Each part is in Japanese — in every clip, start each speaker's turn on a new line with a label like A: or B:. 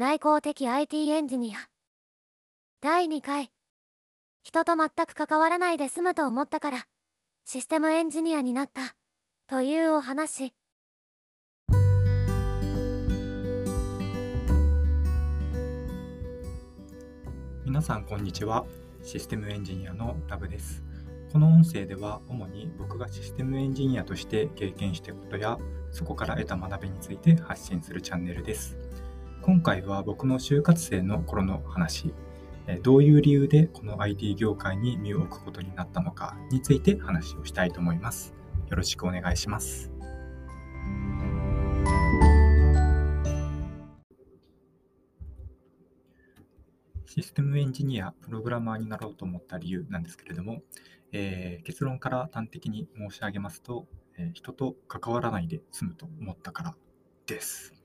A: 内向的 IT エンジニア。第2回。人と全く関わらないで済むと思ったから。システムエンジニアになった。というお話。
B: 皆さんこんにちは。システムエンジニアのラブです。この音声では主に僕がシステムエンジニアとして経験したことやそこから得た学びについて発信するチャンネルです。今回は僕の就活生の頃の話どういう理由でこの IT 業界に身を置くことになったのかについて話をしたいと思いますよろしくお願いしますシステムエンジニア、プログラマーになろうと思った理由なんですけれども、えー、結論から端的に申し上げますと、えー、人と関わらないで済むと思ったからです。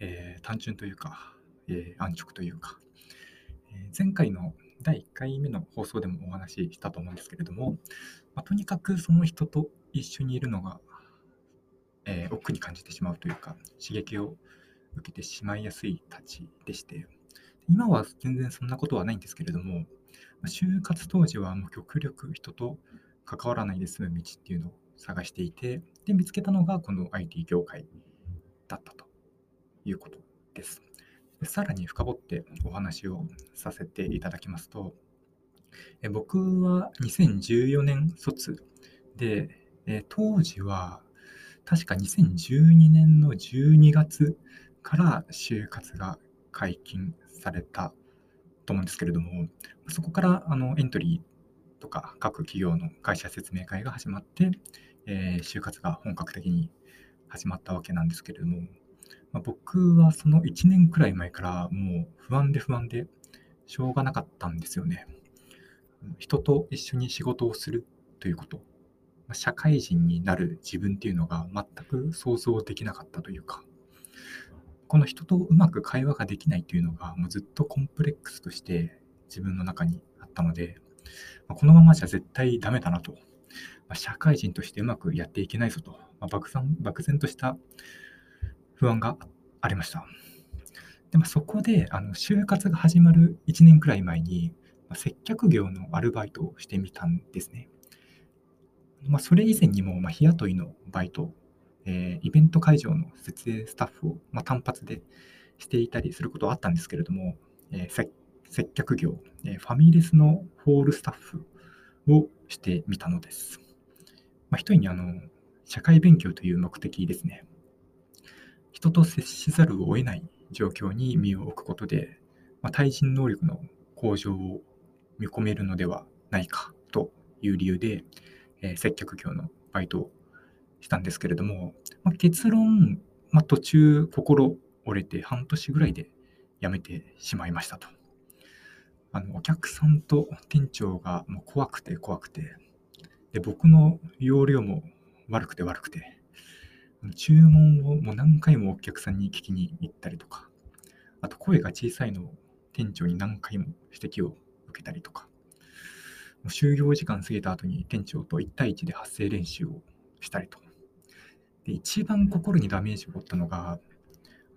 B: えー、単純というか、え安直というか、え前回の第1回目の放送でもお話ししたと思うんですけれども、まあ、とにかくその人と一緒にいるのが、え億劫に感じてしまうというか、刺激を受けてしまいやすいたちでして、今は全然そんなことはないんですけれども、就活当時はもう極力人と関わらないで済む道っていうのを探していて、で、見つけたのがこの IT 業界だったと。いうことです。でさらに深掘ってお話をさせていただきますと、え僕は2014年卒で、え当時は確か2012年の12月から就活が解禁されたと思うんですけれども、そこからあのエントリーとか各企業の会社説明会が始まって、えー、就活が本格的に始まったわけなんですけれども、まあ、僕はその1年くらい前からもう不安で不安でしょうがなかったんですよね。人と一緒に仕事をするということ、ま社会人になる自分っていうのが全く想像できなかったというか、この人とうまく会話ができないというのが、もうずっとコンプレックスとして自分の中にあったので、まこのままじゃ絶対ダメだなと、ま社会人としてうまくやっていけないぞと、ま漠然漠然とした不安がありました。でまあ、そこであの就活が始まる1年くらい前に、ま接客業のアルバイトをしてみたんですね。まあ、それ以前にも、ま日雇いのバイトえー、イベント会場の設営スタッフを、まあ、単発でしていたりすることはあったんですけれども、えー、接客業、えー、ファミレスのホールスタッフをしてみたのです。まあ、一重にあの社会勉強という目的ですね。人と接しざるを得ない状況に身を置くことで、まあ、対人能力の向上を見込めるのではないかという理由で、えー、接客業のバイトをしたんですけれども、まあ、結論、まあ、途中心折れて半年ぐらいで辞めてしまいましたと。あのお客さんと店長がもう怖くて怖くて、で僕の容量も悪くて悪くて、注文をもう何回もお客さんに聞きに行ったりとか、あと声が小さいのを店長に何回も指摘を受けたりとか、もう就業時間過ぎた後に店長と1対1で発声練習をしたりとで、一番心にダメージを負ったのが、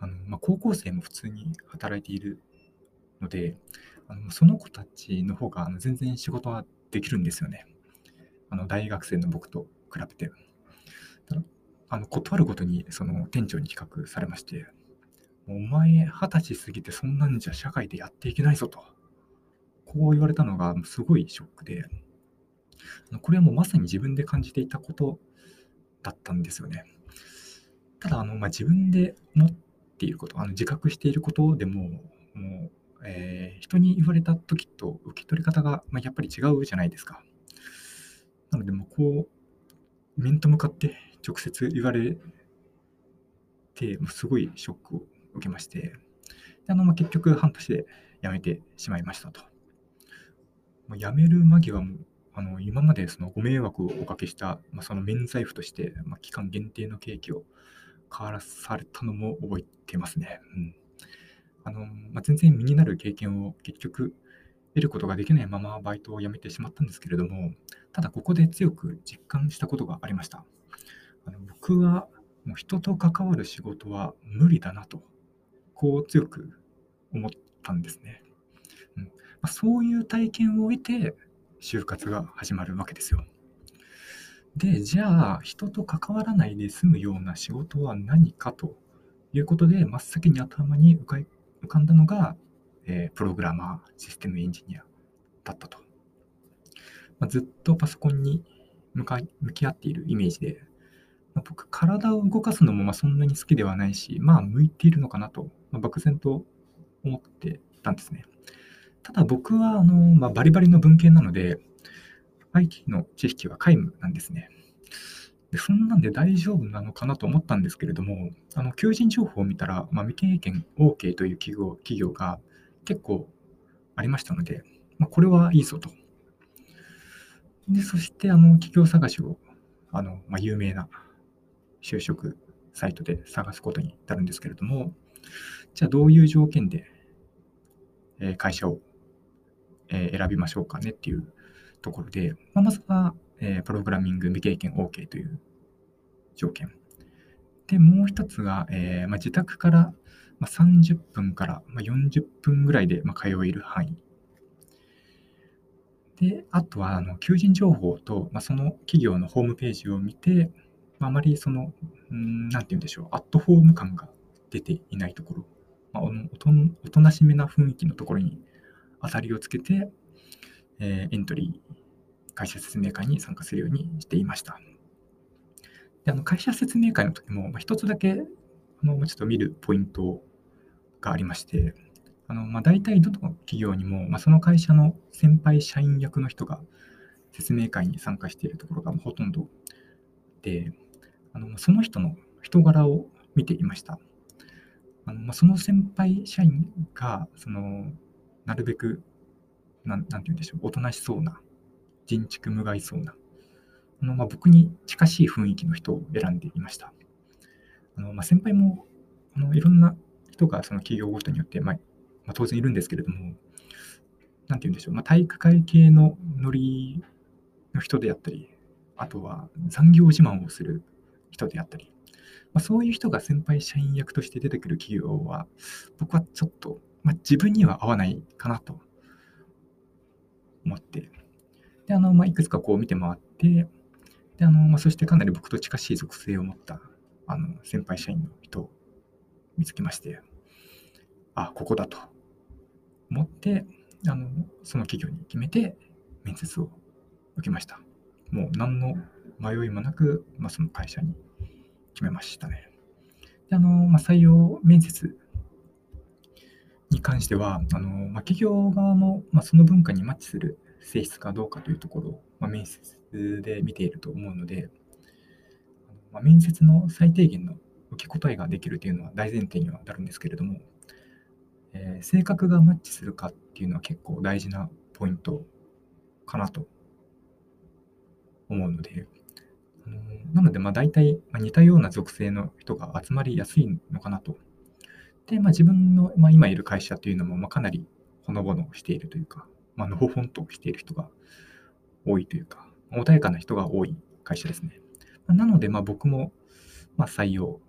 B: あのまあ、高校生も普通に働いているので、あのその子たちの方が全然仕事はできるんですよね。あの大学生の僕と比べて。あの断るごとにその店長に企画されまして、お前二十歳過ぎてそんなんじゃ社会でやっていけないぞと。こう言われたのがすごいショックで、これはもうまさに自分で感じていたことだったんですよね。ただ、あのまあ、自分で持っていること、あの自覚していることでも、もう、えー、人に言われた時と受け取り方が、まあ、やっぱり違うじゃないですか。なので、もうこう、面と向かって直接言われて、もうすごいショックを受けまして、であのまあ、結局半年で辞めてしまいましたと。もう辞める間際もあの今までそのご迷惑をおかけした、まあ、その免罪符として、まあ、期間限定のケーキを買わされたのも覚えてますね。うんあのまあ、全然身になる経験を結局得ることができないままバイトを辞めてしまったんですけれども、ただここで強く実感したことがありました。僕はもう人と関わる仕事は無理だなと、こう強く思ったんですね。うんまあ、そういう体験を得て、就活が始まるわけですよ。で、じゃあ、人と関わらないで済むような仕事は何かということで、真っ先に頭に浮か浮かんだのが、えー、プログラマー、システムエンジニアだったと。まあ、ずっとパソコンに向か向き合っているイメージで、まあ、僕、体を動かすのもまあそんなに好きではないし、まあ、向いているのかなと、まあ、漠然と思ってたんですね。ただ僕はあの、まあ、バリバリの文系なので、IT の知識は皆無なんですね。でそんなんで大丈夫なのかなと思ったんですけれども、あの求人情報を見たら、まあ、未経験 OK という企業企業が結構ありましたので、まあ、これはいいぞと。でそしてあの企業探しをあの、まあ、有名な就職サイトで探すことになるんですけれども、じゃあどういう条件で、会社を、選びましょうかねっていうところで、ま、ずは、プログラミング未経験 OK という条件。で、もう一つが、え、ま、自宅から30分から40分ぐらいで通える範囲。で、あとはあの求人情報と、まあ、その企業のホームページを見て、あ、まりその、んなんて言うんでしょう、アットホーム感が出ていないところ、まあ、おとおとなしめな雰囲気のところに当たりをつけて、えー、エントリー、会社説明会に参加するようにしていました。であの会社説明会の時も、まあ、一つだけあのちょっと見るポイントがありまして、あのまあ、大体どの企業にも、まあ、その会社の先輩社員役の人が説明会に参加しているところがほとんどで、あのその人の人柄を見ていました。あのまあ、その先輩社員が、そのなるべくなん、なんて言うんでしょう、おとなしそうな、人畜無害そうな、あのまあ、僕に近しい雰囲気の人を選んでいました。あのまあ、先輩もあのいろんな人がその企業ごとによって、まあまあ、当然いるんですけれども、なんて言うんでしょう、まあ、体育会系のノリの人であったり、あとは残業自慢をする人であったり、まあ、そういう人が先輩社員役として出てくる企業は、僕はちょっと、まあ、自分には合わないかなと思って、で、あの、まあ、いくつかこう見て回って、で、あの、まあ、そしてかなり僕と近しい属性を持った、あの、先輩社員の人を見つけまして、あ、ここだと思って、あの、その企業に決めて面接を受けました。もう何の迷いもなく、まあ、その会社に決めましたね。であの、まあ、採用面接に関しては、あのまあ、企業側も、まあ、その文化にマッチする性質かどうかというところを、まあ、面接で見ていると思うので、まあ、面接の最低限の受け答えができるというのは大前提にはなるんですけれども、えー、性格がマッチするかっていうのは結構大事なポイントかなと思うので、なので、まあ、大体、ま似たような属性の人が集まりやすいのかなと。で、まあ、自分の、まあ、今いる会社というのも、まあ、かなりほのぼのしているというか、まあのほほんとしている人が多いというか、穏やかな人が多い会社ですね。まなので、まあ、僕も、まあ、採用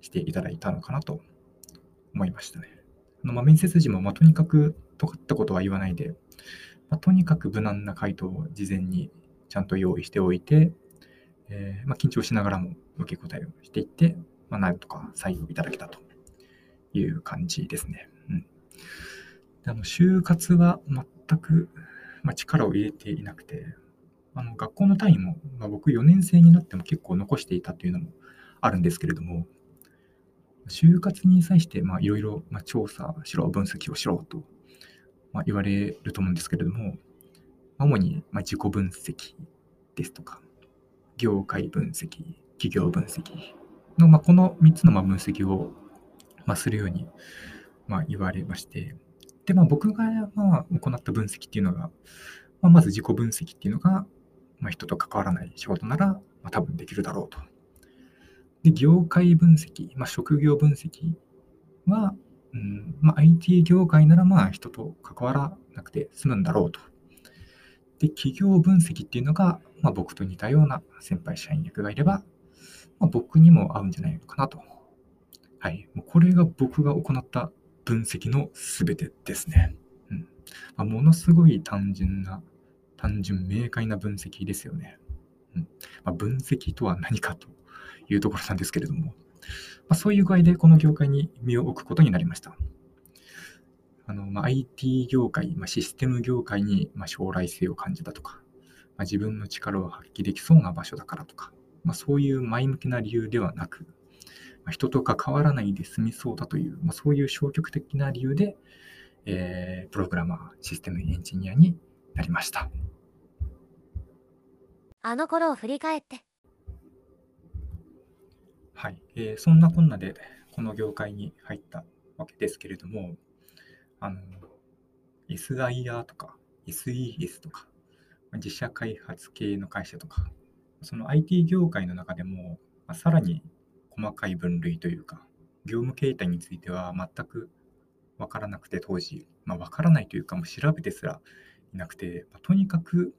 B: していただいたのかなと思いましたね。あのまあ、面接時も、まあ、とにかく尖ったことは言わないで、まあ、とにかく無難な回答を事前にちゃんと用意しておいて、えー、まあ、緊張しながらも受け答えをしていって、まあ、なんとか採用いただけたという感じですね。うん、であの就活は全く、まあ、力を入れていなくて、あの学校の単位も、まあ、僕4年生になっても結構残していたというのもあるんですけれども、就活に際していろいろ調査しろ、分析をしろと、まあ、言われると思うんですけれども、主にま自己分析ですとか、業界分析、企業分析の、まこの3つのま分析をまするようにま言われまして、で、まあ、僕がま行った分析っていうのが、ままず自己分析っていうのが、ま人と関わらない仕事なら、ま多分できるだろうと。で、業界分析、ま、職業分析は、うんま、IT 業界ならまあ人と関わらなくて済むんだろうと。で、企業分析っていうのが、まあ、僕と似たような先輩社員役がいれば、まあ、僕にも合うんじゃないのかなと。はい。もうこれが僕が行った分析の全てですね。うんまあ、ものすごい単純な、単純明快な分析ですよね。うんま、分析とは何かというところなんですけれども、ま、そういう具合でこの業界に身を置くことになりました。あのまあ、IT 業界、まあ、システム業界にまあ将来性を感じたとか、まあ、自分の力を発揮できそうな場所だからとか、まあ、そういう前向きな理由ではなく、まあ、人と関わらないで済みそうだという、まあ、そういう消極的な理由で、えー、プログラマー、システムエンジニアになりました。
A: あの頃を振り返って。
B: はい、えー、そんなこんなでこの業界に入ったわけですけれども、あの、SIR とか SES とか、自社開発系の会社とか、その IT 業界の中でも、まあ、さらに細かい分類というか、業務形態については全く分からなくて、当時、まあ、分からないというか、もう調べてすらいなくて、まあ、とにかく、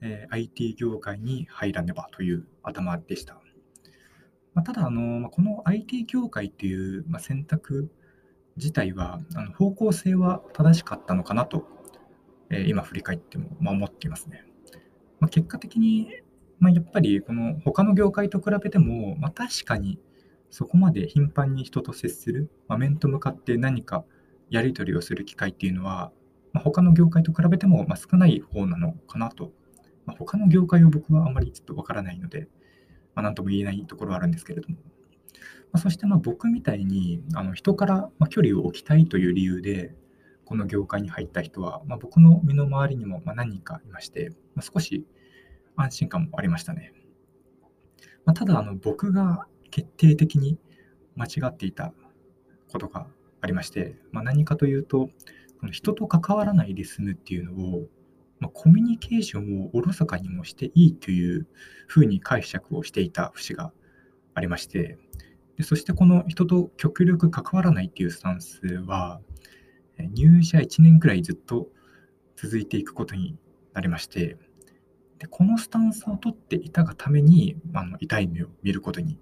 B: えー、IT 業界に入らねばという頭でした。まあ、ただあの、まあ、この IT 業界っていう、まあ、選択自体はあの方向性は正しかったのかなと、えー、今振り返っても、まあ、思っていますね。まあ、結果的に、まあ、やっぱりこの他の業界と比べても、まあ、確かにそこまで頻繁に人と接する、まあ、面と向かって何かやり取りをする機会っていうのは、まあ、他の業界と比べてもまあ少ない方なのかなと、まあ、他の業界を僕はあまりちょっとわからないので、まあ、何とも言えないところはあるんですけれども、ま、そしてま僕みたいにあの人からま距離を置きたいという理由で、この業界に入った人は、ま、僕の身の回りにもま何人かいまして、ま、少し安心感もありましたね。ま、ただあの、僕が決定的に間違っていたことがありまして、ま、何かというと、この人と関わらないで済むっていうのを、ま、コミュニケーションをおろそかにもしていいというふうに解釈をしていた節がありまして、でそしてこの人と極力関わらないっていうスタンスは、入社1年くらいずっと続いていくことになりまして、でこのスタンスを取っていたがために、あの痛い目を見ることに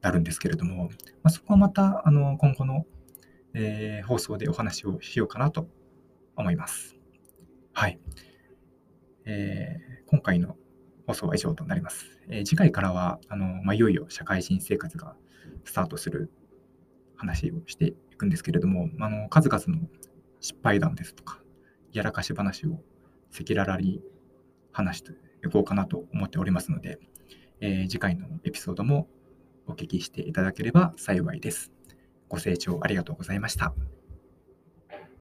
B: なるんですけれども、まあ、そこはまたあの今後の、えー、放送でお話をしようかなと思います。はい。えー、今回の放送は以上となります。えー、次回からは、あのまあ、いよいよ社会人生活がスタートする話をしていくんですけれども、あの数々の失敗談ですとか、やらかし話を赤裸々に話していこうかなと思っておりますので、えー、次回のエピソードもお聞きしていただければ幸いです。ご清聴ありがとうございました。